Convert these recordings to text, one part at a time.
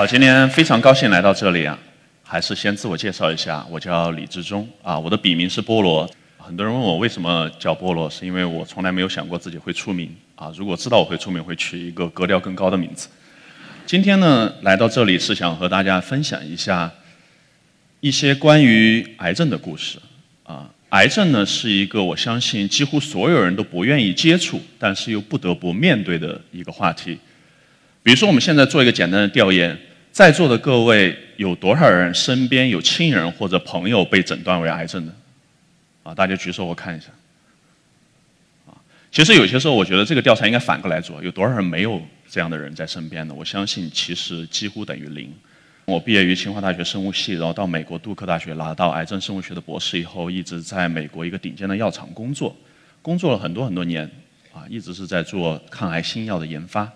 好，今天非常高兴来到这里啊，还是先自我介绍一下，我叫李志忠啊，我的笔名是菠萝。很多人问我为什么叫菠萝，是因为我从来没有想过自己会出名啊。如果知道我会出名，会取一个格调更高的名字。今天呢，来到这里是想和大家分享一下一些关于癌症的故事啊。癌症呢，是一个我相信几乎所有人都不愿意接触，但是又不得不面对的一个话题。比如说，我们现在做一个简单的调研，在座的各位有多少人身边有亲人或者朋友被诊断为癌症的？啊，大家举手，我看一下。啊，其实有些时候，我觉得这个调查应该反过来做，有多少人没有这样的人在身边呢？我相信其实几乎等于零。我毕业于清华大学生物系，然后到美国杜克大学拿到癌症生物学的博士以后，一直在美国一个顶尖的药厂工作，工作了很多很多年，啊，一直是在做抗癌新药的研发。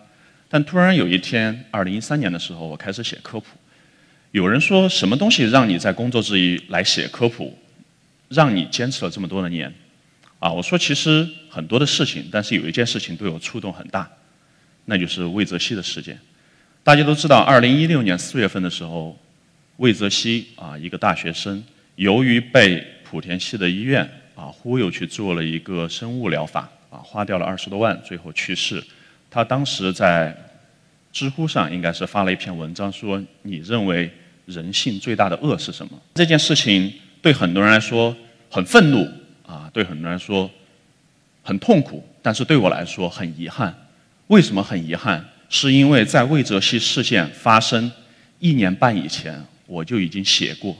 但突然有一天，二零一三年的时候，我开始写科普。有人说，什么东西让你在工作之余来写科普，让你坚持了这么多的年？啊，我说其实很多的事情，但是有一件事情对我触动很大，那就是魏则西的事件。大家都知道，二零一六年四月份的时候，魏则西啊，一个大学生，由于被莆田系的医院啊忽悠去做了一个生物疗法，啊，花掉了二十多万，最后去世。他当时在知乎上应该是发了一篇文章，说你认为人性最大的恶是什么？这件事情对很多人来说很愤怒啊，对很多人来说很痛苦，但是对我来说很遗憾。为什么很遗憾？是因为在魏则西事件发生一年半以前，我就已经写过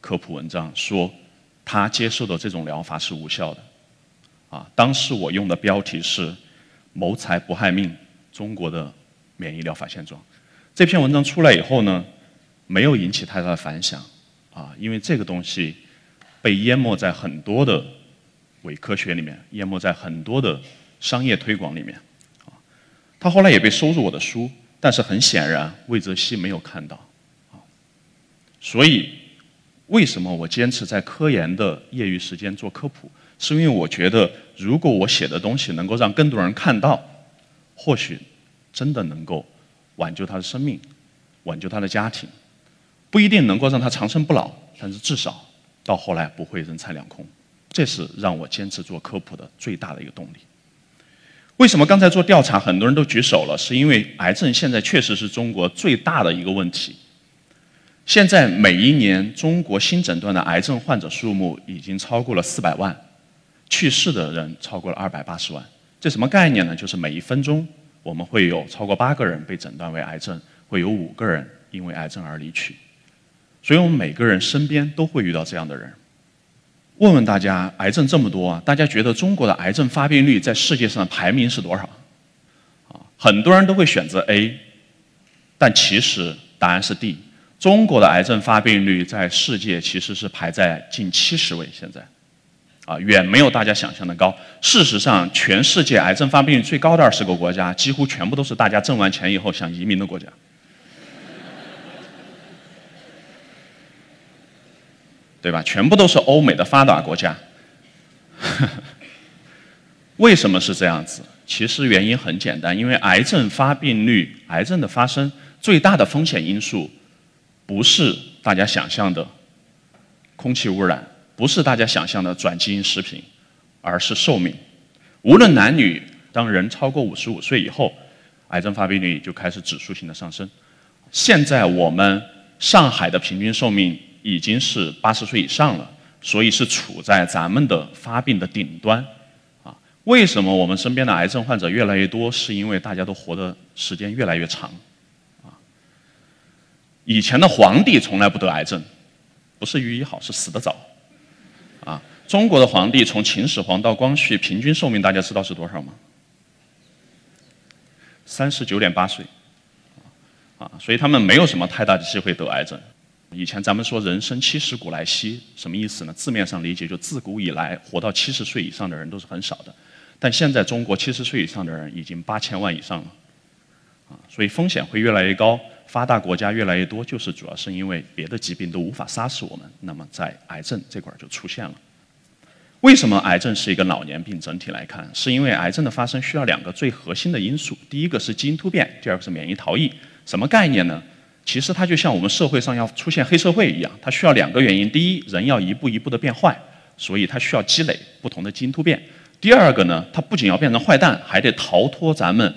科普文章，说他接受的这种疗法是无效的。啊，当时我用的标题是。谋财不害命，中国的免疫疗法现状。这篇文章出来以后呢，没有引起太大的反响，啊，因为这个东西被淹没在很多的伪科学里面，淹没在很多的商业推广里面，啊，他后来也被收入我的书，但是很显然魏则西没有看到，啊，所以为什么我坚持在科研的业余时间做科普？是因为我觉得，如果我写的东西能够让更多人看到，或许真的能够挽救他的生命，挽救他的家庭，不一定能够让他长生不老，但是至少到后来不会人财两空。这是让我坚持做科普的最大的一个动力。为什么刚才做调查很多人都举手了？是因为癌症现在确实是中国最大的一个问题。现在每一年中国新诊断的癌症患者数目已经超过了四百万。去世的人超过了二百八十万，这什么概念呢？就是每一分钟我们会有超过八个人被诊断为癌症，会有五个人因为癌症而离去，所以我们每个人身边都会遇到这样的人。问问大家，癌症这么多啊，大家觉得中国的癌症发病率在世界上排名是多少？啊，很多人都会选择 A，但其实答案是 D。中国的癌症发病率在世界其实是排在近七十位，现在。啊，远没有大家想象的高。事实上，全世界癌症发病率最高的二十个国家，几乎全部都是大家挣完钱以后想移民的国家，对吧？全部都是欧美的发达国家。为什么是这样子？其实原因很简单，因为癌症发病率、癌症的发生最大的风险因素，不是大家想象的空气污染。不是大家想象的转基因食品，而是寿命。无论男女，当人超过五十五岁以后，癌症发病率就开始指数性的上升。现在我们上海的平均寿命已经是八十岁以上了，所以是处在咱们的发病的顶端。啊，为什么我们身边的癌症患者越来越多？是因为大家都活的时间越来越长。啊，以前的皇帝从来不得癌症，不是寓意好，是死得早。啊，中国的皇帝从秦始皇到光绪，平均寿命大家知道是多少吗？三十九点八岁，啊，所以他们没有什么太大的机会得癌症。以前咱们说人生七十古来稀，什么意思呢？字面上理解就自古以来活到七十岁以上的人都是很少的，但现在中国七十岁以上的人已经八千万以上了，啊，所以风险会越来越高。发达国家越来越多，就是主要是因为别的疾病都无法杀死我们，那么在癌症这块儿就出现了。为什么癌症是一个老年病？整体来看，是因为癌症的发生需要两个最核心的因素：第一个是基因突变，第二个是免疫逃逸。什么概念呢？其实它就像我们社会上要出现黑社会一样，它需要两个原因：第一，人要一步一步的变坏，所以它需要积累不同的基因突变；第二个呢，它不仅要变成坏蛋，还得逃脱咱们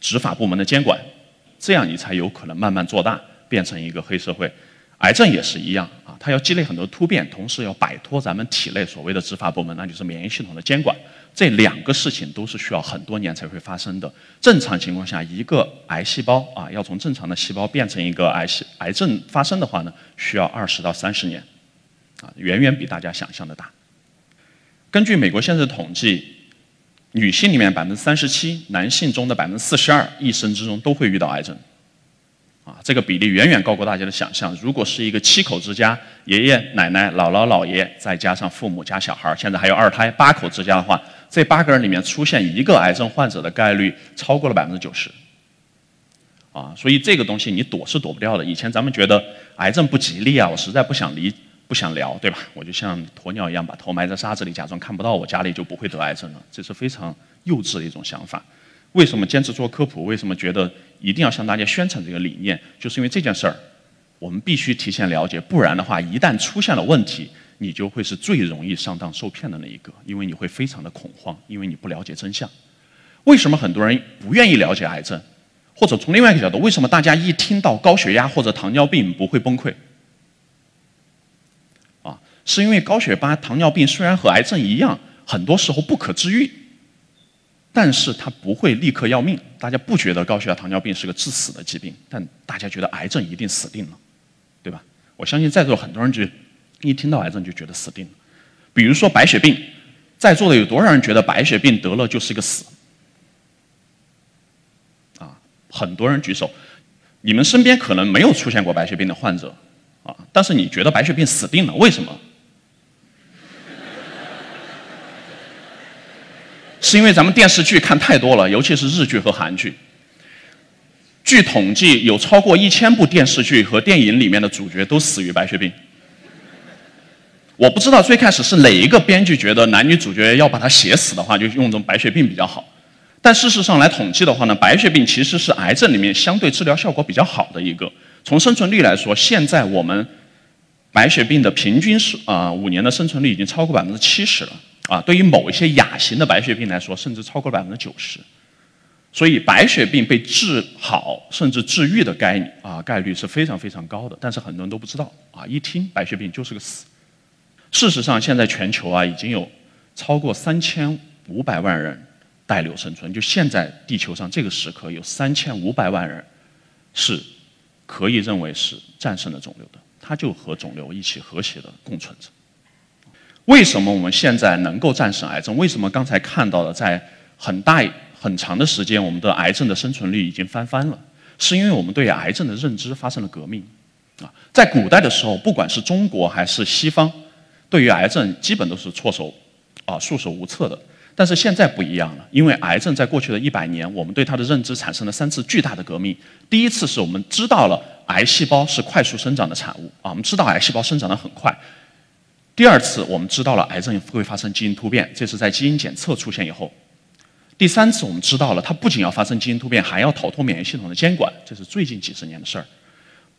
执法部门的监管，这样你才有可能慢慢做大，变成一个黑社会。癌症也是一样啊，它要积累很多突变，同时要摆脱咱们体内所谓的执法部门，那就是免疫系统的监管。这两个事情都是需要很多年才会发生的。正常情况下，一个癌细胞啊，要从正常的细胞变成一个癌细癌症发生的话呢，需要二十到三十年，啊，远远比大家想象的大。根据美国现在的统计，女性里面百分之三十七，男性中的百分之四十二，一生之中都会遇到癌症。啊，这个比例远远高过大家的想象。如果是一个七口之家，爷爷奶奶、姥姥姥爷，再加上父母加小孩，现在还有二胎，八口之家的话，这八个人里面出现一个癌症患者的概率超过了百分之九十。啊，所以这个东西你躲是躲不掉的。以前咱们觉得癌症不吉利啊，我实在不想离不想聊，对吧？我就像鸵鸟一样，把头埋在沙子里，假装看不到我家里就不会得癌症了。这是非常幼稚的一种想法。为什么坚持做科普？为什么觉得一定要向大家宣传这个理念？就是因为这件事儿，我们必须提前了解，不然的话，一旦出现了问题，你就会是最容易上当受骗的那一个，因为你会非常的恐慌，因为你不了解真相。为什么很多人不愿意了解癌症？或者从另外一个角度，为什么大家一听到高血压或者糖尿病不会崩溃？是因为高血压、糖尿病虽然和癌症一样，很多时候不可治愈。但是它不会立刻要命，大家不觉得高血压、糖尿病是个致死的疾病，但大家觉得癌症一定死定了，对吧？我相信在座很多人就一听到癌症就觉得死定了。比如说白血病，在座的有多少人觉得白血病得了就是个死？啊，很多人举手。你们身边可能没有出现过白血病的患者，啊，但是你觉得白血病死定了？为什么？是因为咱们电视剧看太多了，尤其是日剧和韩剧。据统计，有超过一千部电视剧和电影里面的主角都死于白血病。我不知道最开始是哪一个编剧觉得男女主角要把他写死的话，就用这种白血病比较好。但事实上来统计的话呢，白血病其实是癌症里面相对治疗效果比较好的一个。从生存率来说，现在我们白血病的平均是啊五年的生存率已经超过百分之七十了。啊，对于某一些亚型的白血病来说，甚至超过了百分之九十。所以，白血病被治好甚至治愈的概率啊，概率是非常非常高的。但是很多人都不知道啊，一听白血病就是个死。事实上，现在全球啊已经有超过三千五百万人带瘤生存。就现在地球上这个时刻，有三千五百万人是可以认为是战胜了肿瘤的，他就和肿瘤一起和谐的共存着。为什么我们现在能够战胜癌症？为什么刚才看到的在很大很长的时间，我们的癌症的生存率已经翻番了？是因为我们对癌症的认知发生了革命。啊，在古代的时候，不管是中国还是西方，对于癌症基本都是措手啊束手无策的。但是现在不一样了，因为癌症在过去的一百年，我们对它的认知产生了三次巨大的革命。第一次是我们知道了癌细胞是快速生长的产物啊，我们知道癌细胞生长得很快。第二次，我们知道了癌症会发生基因突变，这是在基因检测出现以后。第三次，我们知道了它不仅要发生基因突变，还要逃脱免疫系统的监管，这是最近几十年的事儿。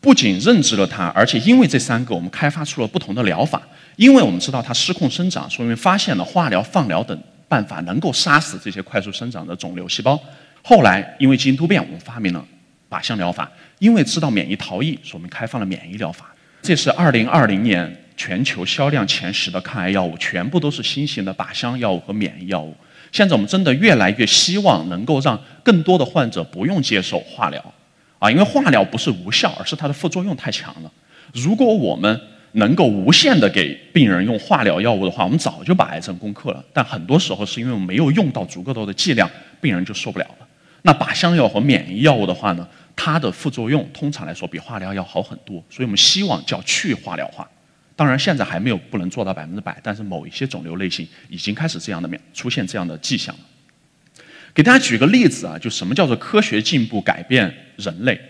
不仅认知了它，而且因为这三个，我们开发出了不同的疗法。因为我们知道它失控生长，说明发现了化疗、放疗等办法能够杀死这些快速生长的肿瘤细胞。后来，因为基因突变，我们发明了靶向疗法。因为知道免疫逃逸，所以我们开放了免疫疗法。这是二零二零年。全球销量前十的抗癌药物，全部都是新型的靶向药物和免疫药物。现在我们真的越来越希望能够让更多的患者不用接受化疗，啊，因为化疗不是无效，而是它的副作用太强了。如果我们能够无限的给病人用化疗药物的话，我们早就把癌症攻克了。但很多时候是因为我们没有用到足够多的剂量，病人就受不了了。那靶向药和免疫药物的话呢，它的副作用通常来说比化疗要好很多，所以我们希望叫去化疗化。当然，现在还没有不能做到百分之百，但是某一些肿瘤类型已经开始这样的面出现这样的迹象了。给大家举个例子啊，就什么叫做科学进步改变人类？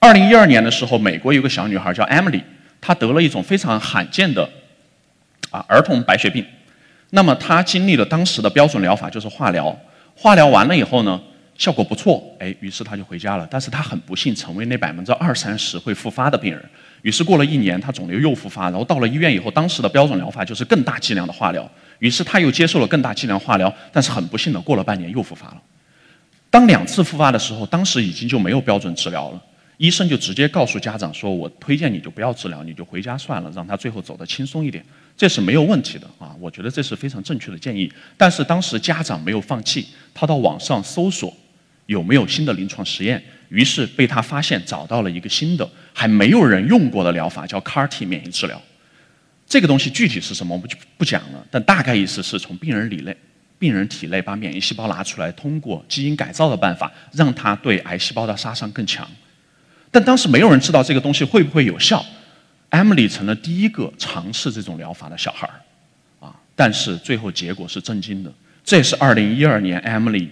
二零一二年的时候，美国有个小女孩叫 Emily，她得了一种非常罕见的啊儿童白血病。那么她经历了当时的标准疗法，就是化疗。化疗完了以后呢，效果不错，哎，于是他就回家了。但是他很不幸成为那百分之二三十会复发的病人。于是过了一年，他肿瘤又复发，然后到了医院以后，当时的标准疗法就是更大剂量的化疗。于是他又接受了更大剂量化疗，但是很不幸的，过了半年又复发了。当两次复发的时候，当时已经就没有标准治疗了，医生就直接告诉家长说：“我推荐你就不要治疗，你就回家算了，让他最后走得轻松一点。”这是没有问题的啊，我觉得这是非常正确的建议。但是当时家长没有放弃，他到网上搜索。有没有新的临床实验？于是被他发现，找到了一个新的还没有人用过的疗法，叫 CAR-T 免疫治疗。这个东西具体是什么，我们就不讲了。但大概意思是从病人体内、病人体内把免疫细胞拿出来，通过基因改造的办法，让它对癌细胞的杀伤更强。但当时没有人知道这个东西会不会有效。Emily 成了第一个尝试这种疗法的小孩儿，啊！但是最后结果是震惊的。这是2012年 Emily。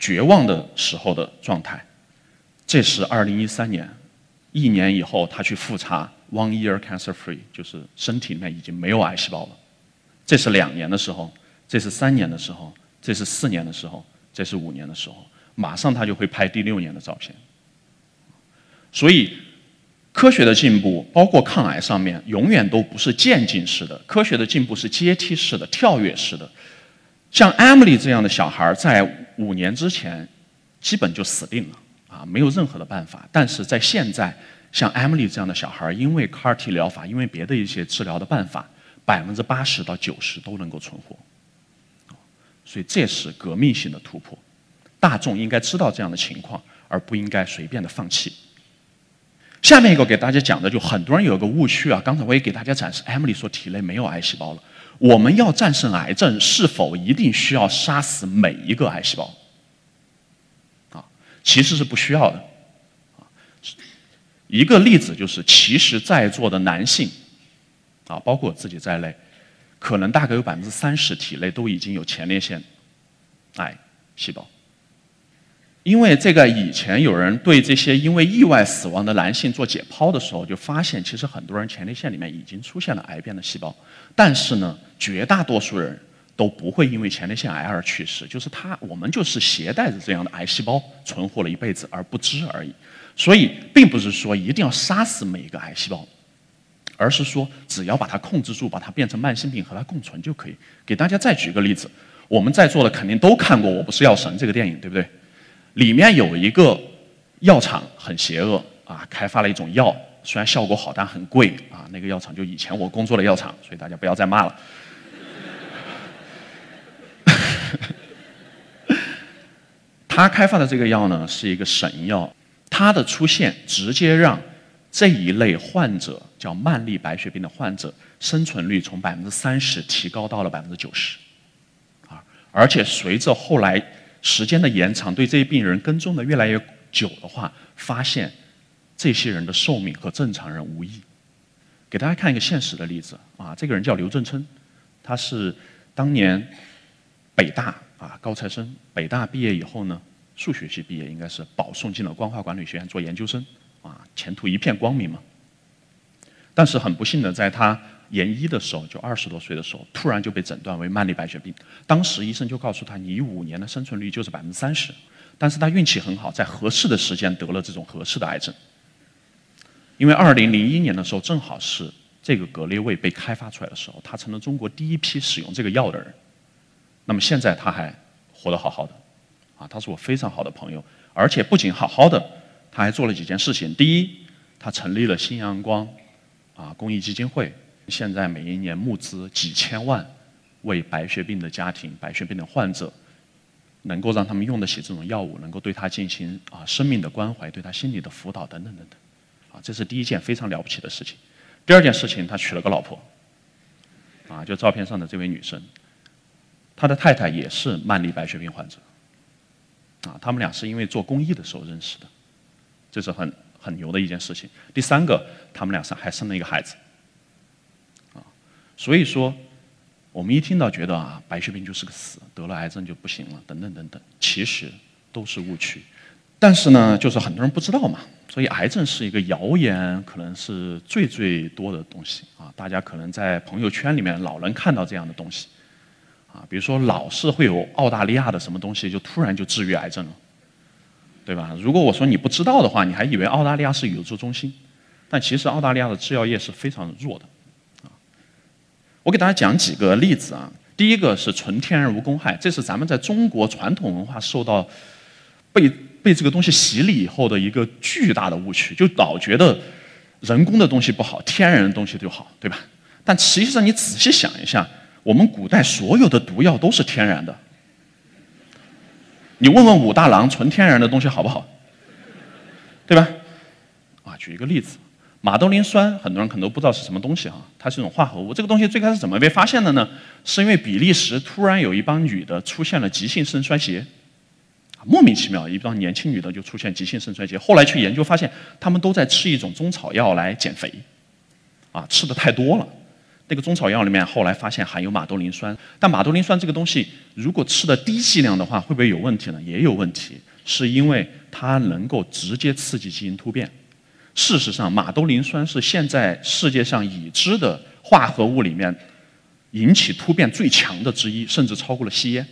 绝望的时候的状态，这是二零一三年，一年以后他去复查，one year cancer free，就是身体里面已经没有癌细胞了。这是两年的时候，这是三年的时候，这是四年的时候，这是五年的时候，马上他就会拍第六年的照片。所以，科学的进步，包括抗癌上面，永远都不是渐进式的，科学的进步是阶梯式的、跳跃式的。像 Emily 这样的小孩在五年之前，基本就死定了啊，没有任何的办法。但是在现在，像 Emily 这样的小孩因为 CAR-T 疗法，因为别的一些治疗的办法，百分之八十到九十都能够存活。所以这是革命性的突破，大众应该知道这样的情况，而不应该随便的放弃。下面一个给大家讲的，就很多人有个误区啊，刚才我也给大家展示，Emily 说体内没有癌细胞了。我们要战胜癌症，是否一定需要杀死每一个癌细胞？啊，其实是不需要的。啊，一个例子就是，其实在座的男性，啊，包括我自己在内，可能大概有百分之三十体内都已经有前列腺癌细胞。因为这个以前有人对这些因为意外死亡的男性做解剖的时候，就发现其实很多人前列腺里面已经出现了癌变的细胞，但是呢，绝大多数人都不会因为前列腺癌而去世，就是他我们就是携带着这样的癌细胞存活了一辈子而不知而已。所以并不是说一定要杀死每一个癌细胞，而是说只要把它控制住，把它变成慢性病和它共存就可以。给大家再举个例子，我们在座的肯定都看过《我不是药神》这个电影，对不对？里面有一个药厂很邪恶啊，开发了一种药，虽然效果好，但很贵啊。那个药厂就以前我工作的药厂，所以大家不要再骂了。他开发的这个药呢，是一个神药，它的出现直接让这一类患者叫慢粒白血病的患者生存率从百分之三十提高到了百分之九十，啊，而且随着后来。时间的延长，对这些病人跟踪的越来越久的话，发现这些人的寿命和正常人无异。给大家看一个现实的例子啊，这个人叫刘振春，他是当年北大啊高材生，北大毕业以后呢，数学系毕业，应该是保送进了光华管理学院做研究生，啊，前途一片光明嘛。但是很不幸的，在他研一的时候，就二十多岁的时候，突然就被诊断为慢粒白血病。当时医生就告诉他，你五年的生存率就是百分之三十。但是他运气很好，在合适的时间得了这种合适的癌症。因为二零零一年的时候，正好是这个格列卫被开发出来的时候，他成了中国第一批使用这个药的人。那么现在他还活得好好的，啊，他是我非常好的朋友，而且不仅好好的，他还做了几件事情。第一，他成立了新阳光啊公益基金会。现在每一年募资几千万，为白血病的家庭、白血病的患者，能够让他们用得起这种药物，能够对他进行啊生命的关怀，对他心理的辅导等等等等，啊，这是第一件非常了不起的事情。第二件事情，他娶了个老婆，啊，就照片上的这位女生，他的太太也是慢粒白血病患者，啊，他们俩是因为做公益的时候认识的，这是很很牛的一件事情。第三个，他们俩生还生了一个孩子。啊所以说，我们一听到觉得啊，白血病就是个死，得了癌症就不行了，等等等等，其实都是误区。但是呢，就是很多人不知道嘛，所以癌症是一个谣言，可能是最最多的东西啊。大家可能在朋友圈里面老能看到这样的东西，啊，比如说老是会有澳大利亚的什么东西就突然就治愈癌症了，对吧？如果我说你不知道的话，你还以为澳大利亚是宇宙中心，但其实澳大利亚的制药业是非常弱的。啊，我给大家讲几个例子啊。第一个是纯天然无公害，这是咱们在中国传统文化受到被被这个东西洗礼以后的一个巨大的误区，就老觉得人工的东西不好，天然的东西就好，对吧？但实际上你仔细想一下，我们古代所有的毒药都是天然的。你问问武大郎，纯天然的东西好不好？对吧？啊，举一个例子，马兜铃酸，很多人可能都不知道是什么东西啊，它是一种化合物。这个东西最开始怎么被发现的呢？是因为比利时突然有一帮女的出现了急性肾衰竭，莫名其妙，一帮年轻女的就出现急性肾衰竭。后来去研究发现，她们都在吃一种中草药来减肥，啊，吃的太多了。那个中草药里面后来发现含有马兜铃酸，但马兜铃酸这个东西如果吃的低剂量的话，会不会有问题呢？也有问题，是因为它能够直接刺激基因突变。事实上，马兜铃酸是现在世界上已知的化合物里面引起突变最强的之一，甚至超过了吸烟。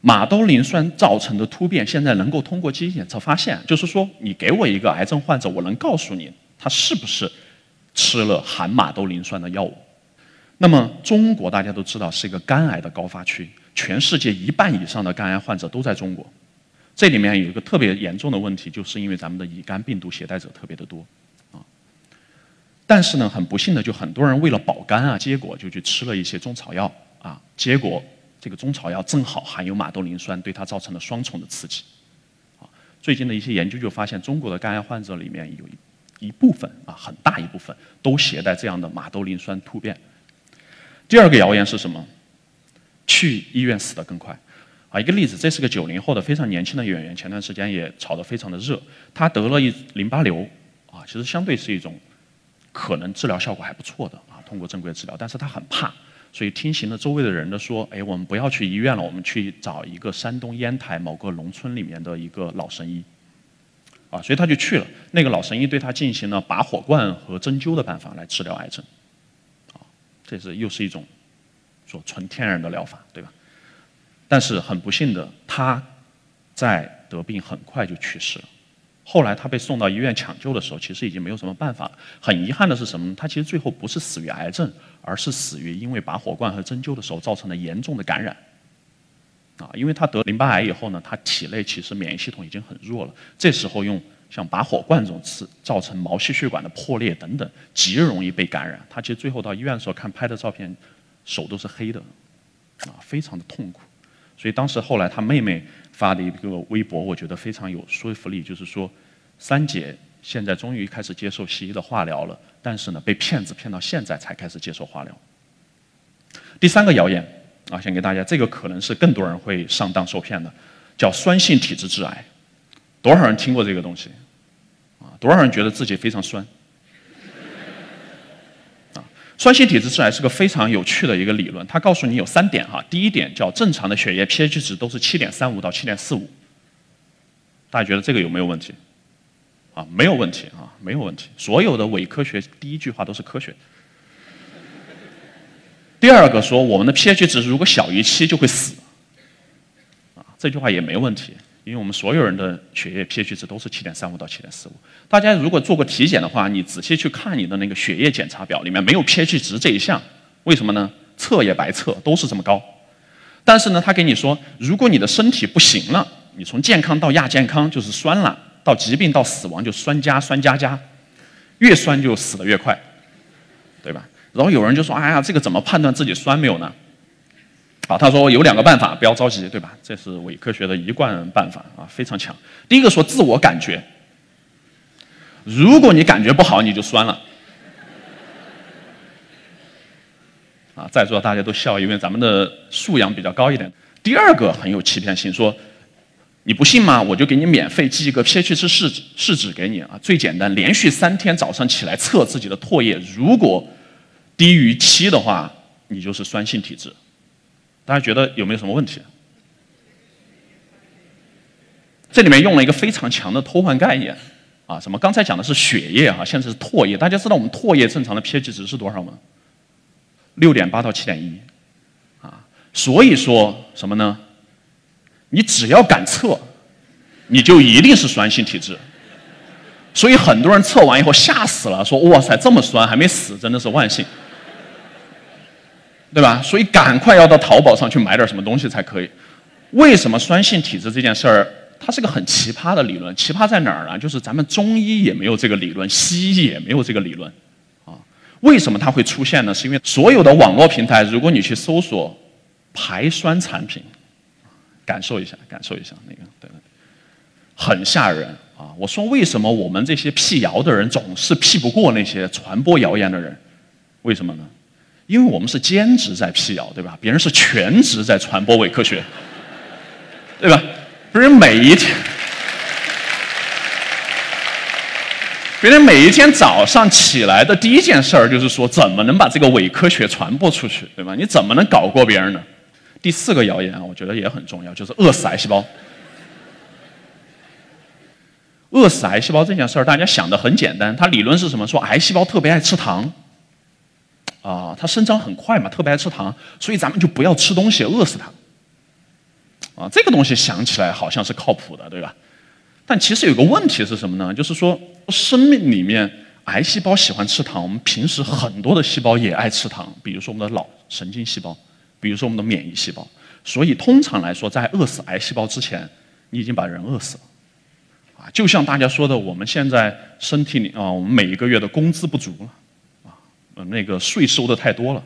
马兜铃酸造成的突变现在能够通过基因检测发现，就是说你给我一个癌症患者，我能告诉你他是不是。吃了含马兜铃酸的药物，那么中国大家都知道是一个肝癌的高发区，全世界一半以上的肝癌患者都在中国。这里面有一个特别严重的问题，就是因为咱们的乙肝病毒携带者特别的多，啊。但是呢，很不幸的，就很多人为了保肝啊，结果就去吃了一些中草药啊，结果这个中草药正好含有马兜铃酸，对它造成了双重的刺激。啊，最近的一些研究就发现，中国的肝癌患者里面有一。一部分啊，很大一部分都携带这样的马兜铃酸突变。第二个谣言是什么？去医院死得更快。啊，一个例子，这是个九零后的非常年轻的演员，前段时间也炒得非常的热。他得了一淋巴瘤，啊，其实相对是一种可能治疗效果还不错的啊，通过正规治疗，但是他很怕，所以听信了周围的人的说，哎，我们不要去医院了，我们去找一个山东烟台某个农村里面的一个老神医。啊，所以他就去了。那个老神医对他进行了拔火罐和针灸的办法来治疗癌症，啊，这是又是一种说纯天然的疗法，对吧？但是很不幸的，他在得病很快就去世了。后来他被送到医院抢救的时候，其实已经没有什么办法了。很遗憾的是什么呢？他其实最后不是死于癌症，而是死于因为拔火罐和针灸的时候造成的严重的感染。啊，因为他得淋巴癌以后呢，他体内其实免疫系统已经很弱了。这时候用像拔火罐这种刺，造成毛细血管的破裂等等，极容易被感染。他其实最后到医院的时候看拍的照片，手都是黑的，啊，非常的痛苦。所以当时后来他妹妹发的一个微博，我觉得非常有说服力，就是说，三姐现在终于开始接受西医的化疗了，但是呢，被骗子骗到现在才开始接受化疗。第三个谣言。啊，先给大家，这个可能是更多人会上当受骗的，叫酸性体质致癌。多少人听过这个东西？啊，多少人觉得自己非常酸？啊，酸性体质致癌是个非常有趣的一个理论，它告诉你有三点哈。第一点叫正常的血液 pH 值都是七点三五到七点四五，大家觉得这个有没有问题？啊，没有问题啊，没有问题。所有的伪科学第一句话都是科学。第二个说，我们的 pH 值如果小于七就会死，啊，这句话也没问题，因为我们所有人的血液 pH 值都是七点三五到七点四五。大家如果做过体检的话，你仔细去看你的那个血液检查表，里面没有 pH 值这一项，为什么呢？测也白测，都是这么高。但是呢，他给你说，如果你的身体不行了，你从健康到亚健康就是酸了，到疾病到死亡就酸加酸加加，越酸就死得越快，对吧？然后有人就说：“哎呀，这个怎么判断自己酸没有呢？”啊，他说有两个办法，不要着急，对吧？这是伪科学的一贯办法啊，非常强。第一个说自我感觉，如果你感觉不好，你就酸了。啊，在座大家都笑，因为咱们的素养比较高一点。第二个很有欺骗性，说你不信吗？我就给你免费寄一个 pH 值试纸试纸给你啊，最简单，连续三天早上起来测自己的唾液，如果低于七的话，你就是酸性体质。大家觉得有没有什么问题？这里面用了一个非常强的偷换概念啊！什么？刚才讲的是血液啊，现在是唾液。大家知道我们唾液正常的 pH 值是多少吗？六点八到七点一啊。所以说什么呢？你只要敢测，你就一定是酸性体质。所以很多人测完以后吓死了，说哇塞这么酸还没死，真的是万幸，对吧？所以赶快要到淘宝上去买点什么东西才可以。为什么酸性体质这件事儿，它是个很奇葩的理论？奇葩在哪儿呢？就是咱们中医也没有这个理论，西医也没有这个理论。啊为什么它会出现呢？是因为所有的网络平台，如果你去搜索排酸产品，感受一下，感受一下那个，对对，很吓人啊！我说为什么我们这些辟谣的人总是辟不过那些传播谣言的人？为什么呢？因为我们是兼职在辟谣，对吧？别人是全职在传播伪科学，对吧？别人每一天。别人每一天早上起来的第一件事儿就是说，怎么能把这个伪科学传播出去，对吧？你怎么能搞过别人呢？第四个谣言啊，我觉得也很重要，就是饿死癌细胞。饿死癌细胞这件事儿，大家想的很简单，它理论是什么？说癌细胞特别爱吃糖，啊，它生长很快嘛，特别爱吃糖，所以咱们就不要吃东西，饿死它。啊，这个东西想起来好像是靠谱的，对吧？但其实有个问题是什么呢？就是说，生命里面癌细胞喜欢吃糖，我们平时很多的细胞也爱吃糖，比如说我们的脑神经细胞，比如说我们的免疫细胞。所以通常来说，在饿死癌细胞之前，你已经把人饿死了。啊，就像大家说的，我们现在身体里啊，我们每一个月的工资不足了，那个税收的太多了。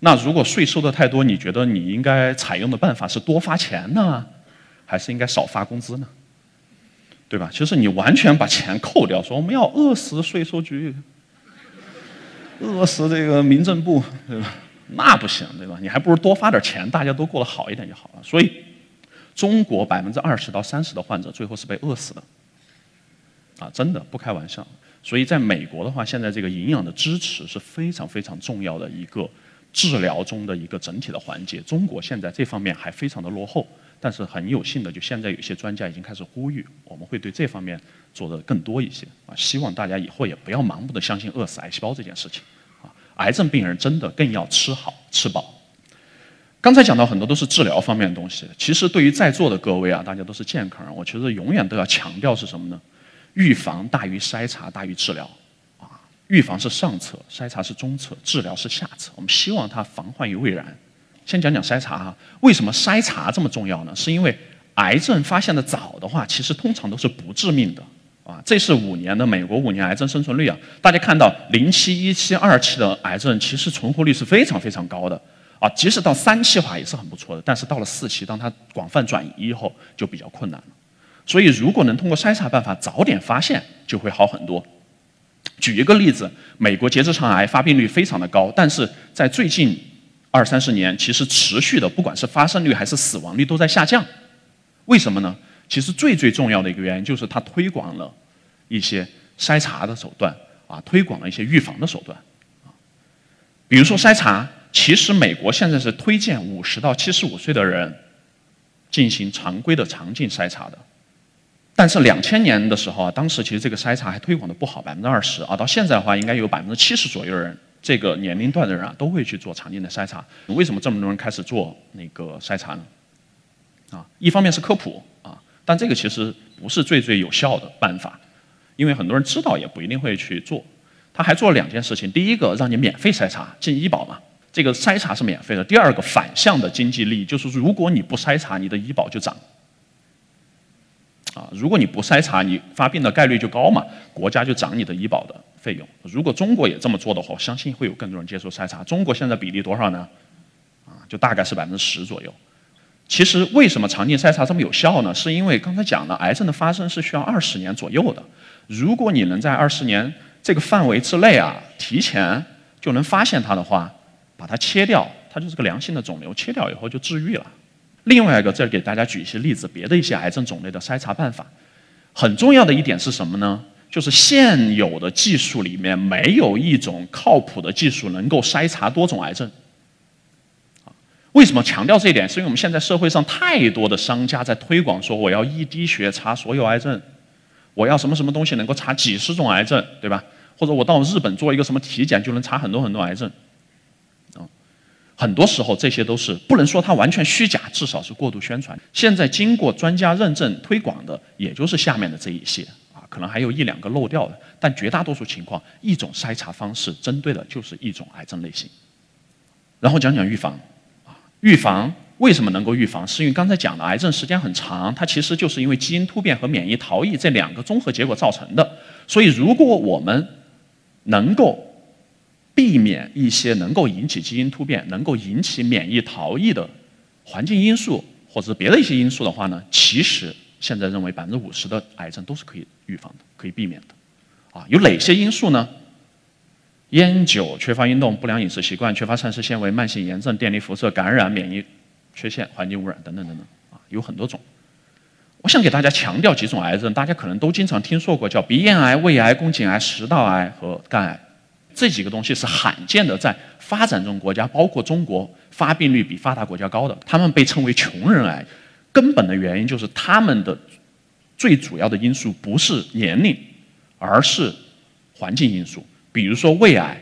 那如果税收的太多，你觉得你应该采用的办法是多发钱呢，还是应该少发工资呢？对吧？其实你完全把钱扣掉，说我们要饿死税收局，饿死这个民政部，对吧？那不行，对吧？你还不如多发点钱，大家都过得好一点就好了。所以，中国百分之二十到三十的患者最后是被饿死的，啊，真的不开玩笑。所以，在美国的话，现在这个营养的支持是非常非常重要的一个治疗中的一个整体的环节。中国现在这方面还非常的落后。但是很有幸的，就现在有些专家已经开始呼吁，我们会对这方面做的更多一些啊！希望大家以后也不要盲目的相信饿死癌细胞这件事情啊！癌症病人真的更要吃好吃饱。刚才讲到很多都是治疗方面的东西，其实对于在座的各位啊，大家都是健康人，我觉得永远都要强调是什么呢？预防大于筛查大于治疗啊！预防是上策，筛查是中策，治疗是下策。我们希望它防患于未然。先讲讲筛查哈，为什么筛查这么重要呢？是因为癌症发现的早的话，其实通常都是不致命的啊。这是五年的美国五年癌症生存率啊，大家看到零期、一期、二期的癌症，其实存活率是非常非常高的啊。即使到三期的话也是很不错的，但是到了四期，当它广泛转移以后，就比较困难了。所以如果能通过筛查办法早点发现，就会好很多。举一个例子，美国结直肠癌发病率非常的高，但是在最近。二三十年，其实持续的，不管是发生率还是死亡率都在下降，为什么呢？其实最最重要的一个原因就是它推广了一些筛查的手段啊，推广了一些预防的手段啊。比如说筛查，其实美国现在是推荐五十到七十五岁的人进行常规的肠镜筛查的，但是两千年的时候啊，当时其实这个筛查还推广的不好，百分之二十啊，到现在的话，应该有百分之七十左右的人。这个年龄段的人啊，都会去做常见的筛查。为什么这么多人开始做那个筛查呢？啊，一方面是科普啊，但这个其实不是最最有效的办法，因为很多人知道也不一定会去做。他还做了两件事情：第一个，让你免费筛查，进医保嘛，这个筛查是免费的；第二个，反向的经济利益，就是如果你不筛查，你的医保就涨。啊，如果你不筛查，你发病的概率就高嘛，国家就涨你的医保的费用。如果中国也这么做的话，我相信会有更多人接受筛查。中国现在比例多少呢？啊，就大概是百分之十左右。其实为什么常见筛查这么有效呢？是因为刚才讲了，癌症的发生是需要二十年左右的。如果你能在二十年这个范围之内啊，提前就能发现它的话，把它切掉，它就是个良性的肿瘤，切掉以后就治愈了。另外一个，再给大家举一些例子，别的一些癌症种类的筛查办法。很重要的一点是什么呢？就是现有的技术里面没有一种靠谱的技术能够筛查多种癌症。为什么强调这一点？是因为我们现在社会上太多的商家在推广说我要一滴血查所有癌症，我要什么什么东西能够查几十种癌症，对吧？或者我到日本做一个什么体检就能查很多很多癌症。很多时候这些都是不能说它完全虚假，至少是过度宣传。现在经过专家认证推广的，也就是下面的这一些啊，可能还有一两个漏掉的，但绝大多数情况，一种筛查方式针对的就是一种癌症类型。然后讲讲预防啊，预防为什么能够预防？是因为刚才讲的癌症时间很长，它其实就是因为基因突变和免疫逃逸这两个综合结果造成的。所以如果我们能够避免一些能够引起基因突变、能够引起免疫逃逸的环境因素或者别的一些因素的话呢，其实现在认为百分之五十的癌症都是可以预防的、可以避免的。啊，有哪些因素呢？烟酒、缺乏运动、不良饮食习惯、缺乏膳食纤维、慢性炎症、电离辐射感染、免疫缺陷、环境污染等等等等，啊，有很多种。我想给大家强调几种癌症，大家可能都经常听说过，叫鼻咽癌、胃癌、宫颈癌、食道癌和肝癌。这几个东西是罕见的，在发展中国家，包括中国，发病率比发达国家高的。他们被称为“穷人癌”，根本的原因就是他们的最主要的因素不是年龄，而是环境因素。比如说胃癌，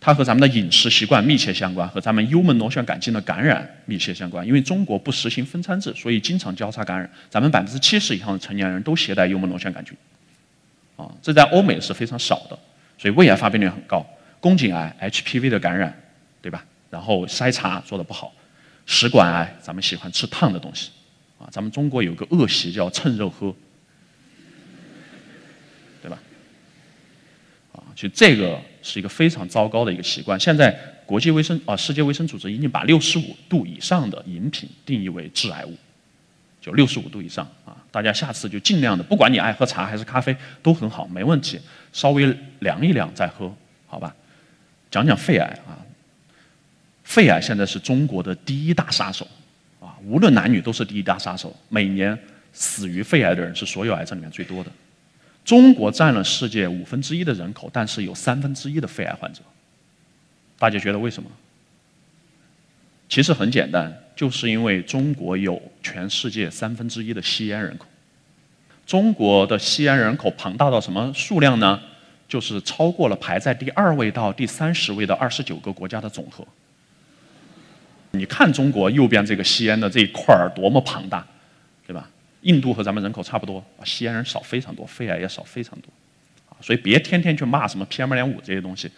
它和咱们的饮食习惯密切相关，和咱们幽门螺旋杆菌的感染密切相关。因为中国不实行分餐制，所以经常交叉感染。咱们百分之七十以上的成年人都携带幽门螺旋杆菌，啊，这在欧美是非常少的，所以胃癌发病率很高。宫颈癌 HPV 的感染，对吧？然后筛查做的不好，食管癌咱们喜欢吃烫的东西，啊，咱们中国有个恶习叫趁热喝。对吧？啊其实这个是一个非常糟糕的一个习惯。现在国际卫生啊，世界卫生组织已经把六十五度以上的饮品定义为致癌物，就六十五度以上啊。大家下次就尽量的，不管你爱喝茶还是咖啡都很好，没问题。稍微凉一凉再喝，好吧？讲讲肺癌啊，肺癌现在是中国的第一大杀手啊，无论男女都是第一大杀手。每年死于肺癌的人是所有癌症里面最多的。中国占了世界五分之一的人口，但是有三分之一的肺癌患者。大家觉得为什么？其实很简单，就是因为中国有全世界三分之一的吸烟人口。中国的吸烟人口庞大到什么数量呢？就是超过了排在第二位到第三十位的二十九个国家的总和。你看中国右边这个吸烟的这一块儿多么庞大，对吧？印度和咱们人口差不多，吸烟人少非常多，肺癌也少非常多，啊，所以别天天去骂什么 PM 二点五这些东西，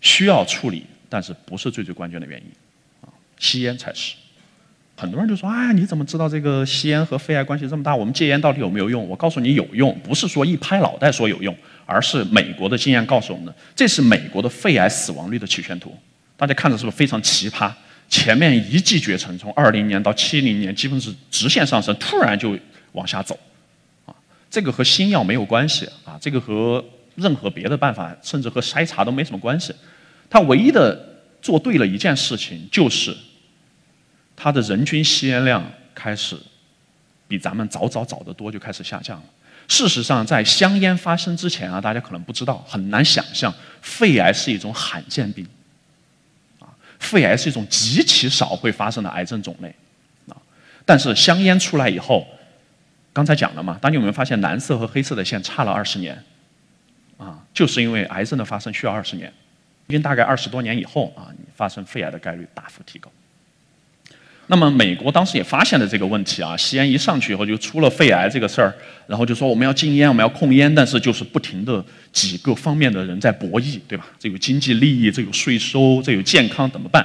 需要处理，但是不是最最关键的原因，吸烟才是。很多人就说，啊，你怎么知道这个吸烟和肺癌关系这么大？我们戒烟到底有没有用？我告诉你有用，不是说一拍脑袋说有用，而是美国的经验告诉我们，这是美国的肺癌死亡率的曲线图，大家看着是不是非常奇葩？前面一骑绝尘，从二零年到七零年，基本是直线上升，突然就。往下走，啊，这个和新药没有关系啊，这个和任何别的办法，甚至和筛查都没什么关系。他唯一的做对了一件事情，就是它的人均吸烟量开始比咱们早早早得多就开始下降了。事实上，在香烟发生之前啊，大家可能不知道，很难想象，肺癌是一种罕见病，啊，肺癌是一种极其少会发生的癌症种类，啊，但是香烟出来以后。刚才讲了嘛，大家有没有发现蓝色和黑色的线差了二十年？啊，就是因为癌症的发生需要二十年，因为大概二十多年以后啊，你发生肺癌的概率大幅提高。那么美国当时也发现了这个问题啊，吸烟一上去以后就出了肺癌这个事儿，然后就说我们要禁烟，我们要控烟，但是就是不停的几个方面的人在博弈，对吧？这有经济利益，这有税收，这有健康，怎么办？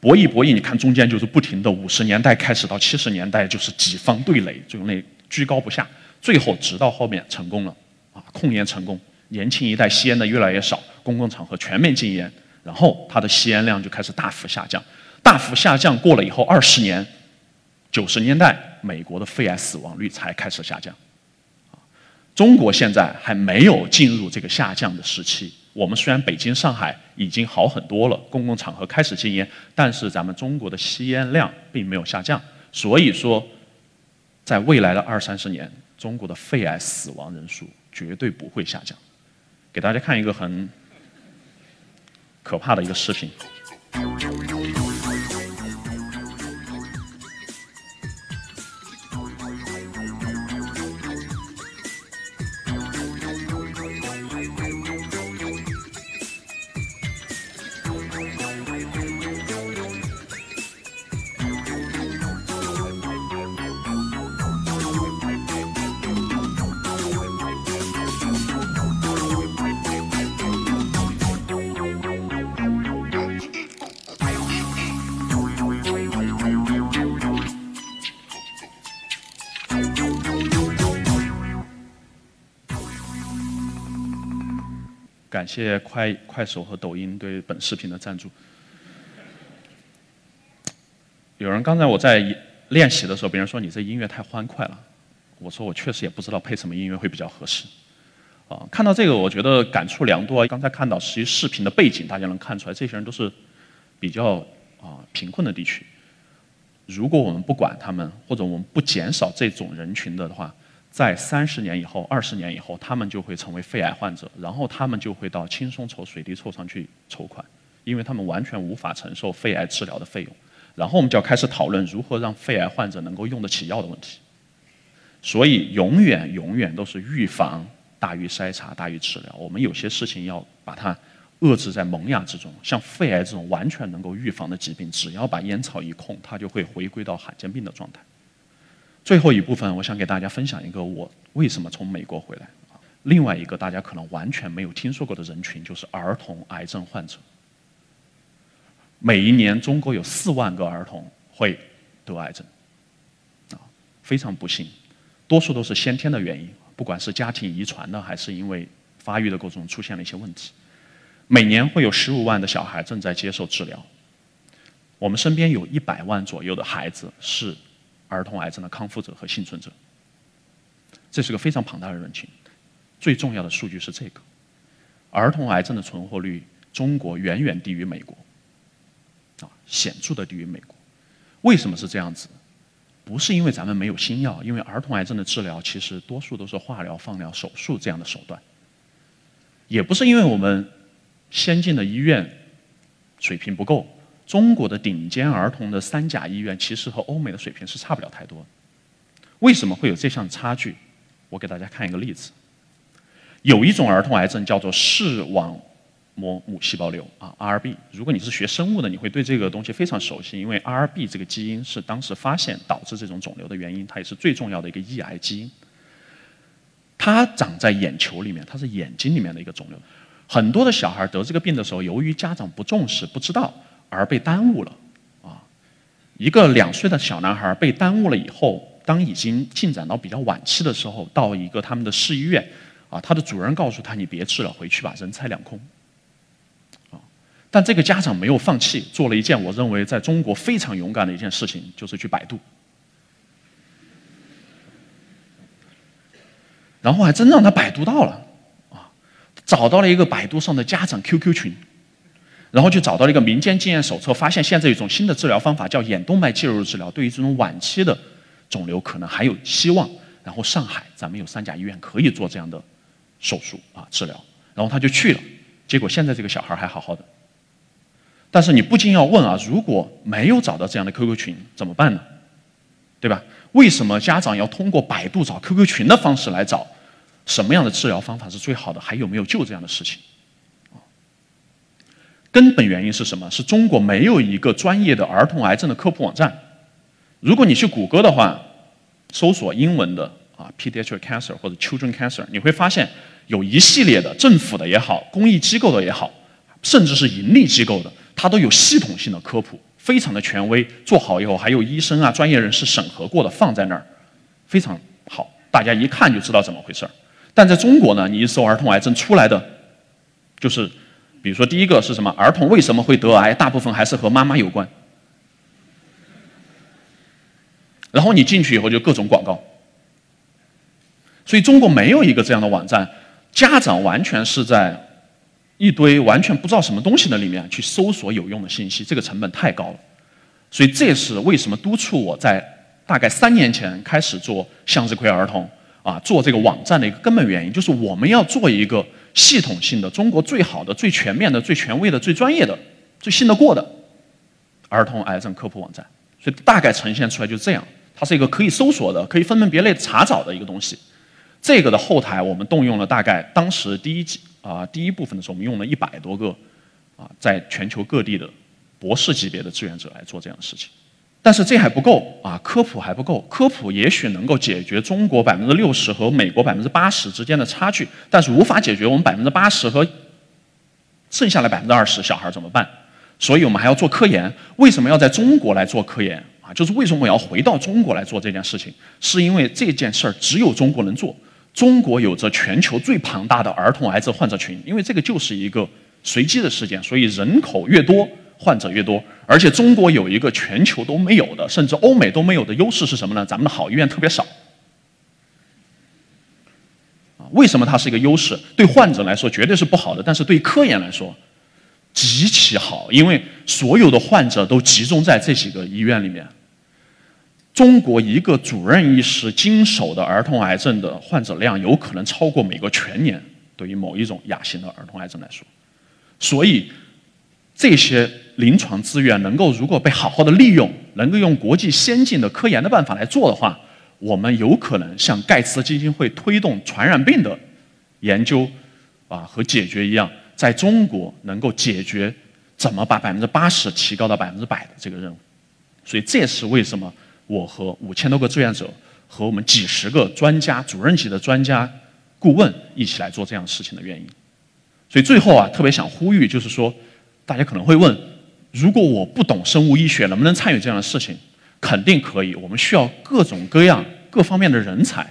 博弈博弈，你看中间就是不停的，五十年代开始到七十年代就是几方对垒，就那。居高不下，最后直到后面成功了，啊，控烟成功，年轻一代吸烟的越来越少，公共场合全面禁烟，然后它的吸烟量就开始大幅下降，大幅下降过了以后，二十年，九十年代美国的肺癌死亡率才开始下降，中国现在还没有进入这个下降的时期，我们虽然北京、上海已经好很多了，公共场合开始禁烟，但是咱们中国的吸烟量并没有下降，所以说。在未来的二三十年，中国的肺癌死亡人数绝对不会下降。给大家看一个很可怕的一个视频。谢快快手和抖音对本视频的赞助。有人刚才我在练习的时候，别人说你这音乐太欢快了，我说我确实也不知道配什么音乐会比较合适。啊，看到这个我觉得感触良多。刚才看到实际视频的背景，大家能看出来，这些人都是比较啊贫困的地区。如果我们不管他们，或者我们不减少这种人群的话，在三十年以后、二十年以后，他们就会成为肺癌患者，然后他们就会到轻松筹、水滴筹上去筹款，因为他们完全无法承受肺癌治疗的费用。然后我们就要开始讨论如何让肺癌患者能够用得起药的问题。所以，永远、永远都是预防大于筛查大于治疗。我们有些事情要把它。遏制在萌芽之中，像肺癌这种完全能够预防的疾病，只要把烟草一控，它就会回归到罕见病的状态。最后一部分，我想给大家分享一个我为什么从美国回来啊。另外一个大家可能完全没有听说过的人群，就是儿童癌症患者。每一年，中国有四万个儿童会得癌症，啊，非常不幸，多数都是先天的原因，不管是家庭遗传的，还是因为发育的过程中出现了一些问题。每年会有十五万的小孩正在接受治疗，我们身边有一百万左右的孩子是儿童癌症的康复者和幸存者，这是个非常庞大的人群。最重要的数据是这个：儿童癌症的存活率，中国远远低于美国，啊，显著的低于美国。为什么是这样子？不是因为咱们没有新药，因为儿童癌症的治疗其实多数都是化疗、放疗、手术这样的手段，也不是因为我们。先进的医院水平不够，中国的顶尖儿童的三甲医院其实和欧美的水平是差不了太多。为什么会有这项差距？我给大家看一个例子。有一种儿童癌症叫做视网膜母细胞瘤啊，RB。如果你是学生物的，你会对这个东西非常熟悉，因为 RB 这个基因是当时发现导致这种肿瘤的原因，它也是最重要的一个抑癌基因。它长在眼球里面，它是眼睛里面的一个肿瘤。很多的小孩得这个病的时候，由于家长不重视、不知道而被耽误了，啊，一个两岁的小男孩被耽误了以后，当已经进展到比较晚期的时候，到一个他们的市医院，啊，他的主任告诉他：“你别治了，回去吧，人财两空。”啊，但这个家长没有放弃，做了一件我认为在中国非常勇敢的一件事情，就是去百度，然后还真让他百度到了。啊找到了一个百度上的家长 QQ 群，然后就找到了一个民间经验手册，发现现在有一种新的治疗方法叫眼动脉介入治疗，对于这种晚期的肿瘤可能还有希望。然后上海咱们有三甲医院可以做这样的手术啊治疗，然后他就去了，结果现在这个小孩还好好的。但是你不禁要问啊，如果没有找到这样的 QQ 群怎么办呢？对吧？为什么家长要通过百度找 QQ 群的方式来找？什么样的治疗方法是最好的？还有没有救这样的事情？根本原因是什么？是中国没有一个专业的儿童癌症的科普网站。如果你去谷歌的话，搜索英文的啊，pediatric cancer 或者 children cancer，你会发现有一系列的政府的也好，公益机构的也好，甚至是盈利机构的，它都有系统性的科普，非常的权威。做好以后，还有医生啊、专业人士审核过的放在那儿，非常好，大家一看就知道怎么回事儿。但在中国呢，你一搜儿童癌症出来的，就是，比如说第一个是什么？儿童为什么会得癌？大部分还是和妈妈有关。然后你进去以后就各种广告，所以中国没有一个这样的网站，家长完全是在一堆完全不知道什么东西的里面去搜索有用的信息，这个成本太高了。所以这也是为什么督促我在大概三年前开始做向日葵儿童。啊，做这个网站的一个根本原因，就是我们要做一个系统性的、中国最好的、最全面的、最权威的、最专业的、最信得过的儿童癌症科普网站。所以大概呈现出来就是这样，它是一个可以搜索的、可以分门别类查找的一个东西。这个的后台我们动用了大概当时第一季啊第一部分的时候，我们用了一百多个啊在全球各地的博士级别的志愿者来做这样的事情。但是这还不够啊，科普还不够。科普也许能够解决中国百分之六十和美国百分之八十之间的差距，但是无法解决我们百分之八十和剩下的百分之二十小孩怎么办？所以我们还要做科研。为什么要在中国来做科研啊？就是为什么我要回到中国来做这件事情？是因为这件事儿只有中国能做。中国有着全球最庞大的儿童癌症患者群，因为这个就是一个随机的事件，所以人口越多，患者越多。而且中国有一个全球都没有的，甚至欧美都没有的优势是什么呢？咱们的好医院特别少。啊，为什么它是一个优势？对患者来说绝对是不好的，但是对科研来说极其好，因为所有的患者都集中在这几个医院里面。中国一个主任医师经手的儿童癌症的患者量，有可能超过美国全年。对于某一种亚型的儿童癌症来说，所以这些临床资源能够如果被好好的利用，能够用国际先进的科研的办法来做的话，我们有可能像盖茨基金会推动传染病的研究啊和解决一样，在中国能够解决怎么把百分之八十提高到百分之百的这个任务。所以这也是为什么。我和五千多个志愿者，和我们几十个专家、主任级的专家顾问一起来做这样事情的原因。所以最后啊，特别想呼吁，就是说，大家可能会问：如果我不懂生物医学，能不能参与这样的事情？肯定可以。我们需要各种各样、各方面的人才。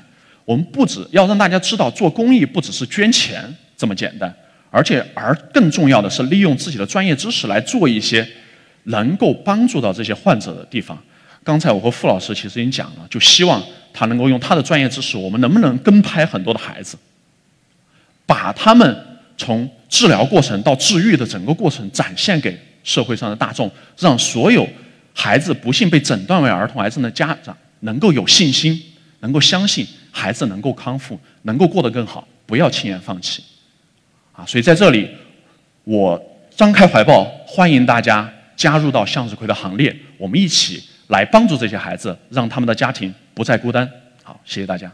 我们不止要让大家知道，做公益不只是捐钱这么简单，而且而更重要的是，利用自己的专业知识来做一些能够帮助到这些患者的地方。刚才我和傅老师其实已经讲了，就希望他能够用他的专业知识，我们能不能跟拍很多的孩子，把他们从治疗过程到治愈的整个过程展现给社会上的大众，让所有孩子不幸被诊断为儿童癌症的家长能够有信心，能够相信孩子能够康复，能够过得更好，不要轻言放弃。啊，所以在这里，我张开怀抱，欢迎大家加入到向日葵的行列，我们一起。来帮助这些孩子，让他们的家庭不再孤单。好，谢谢大家。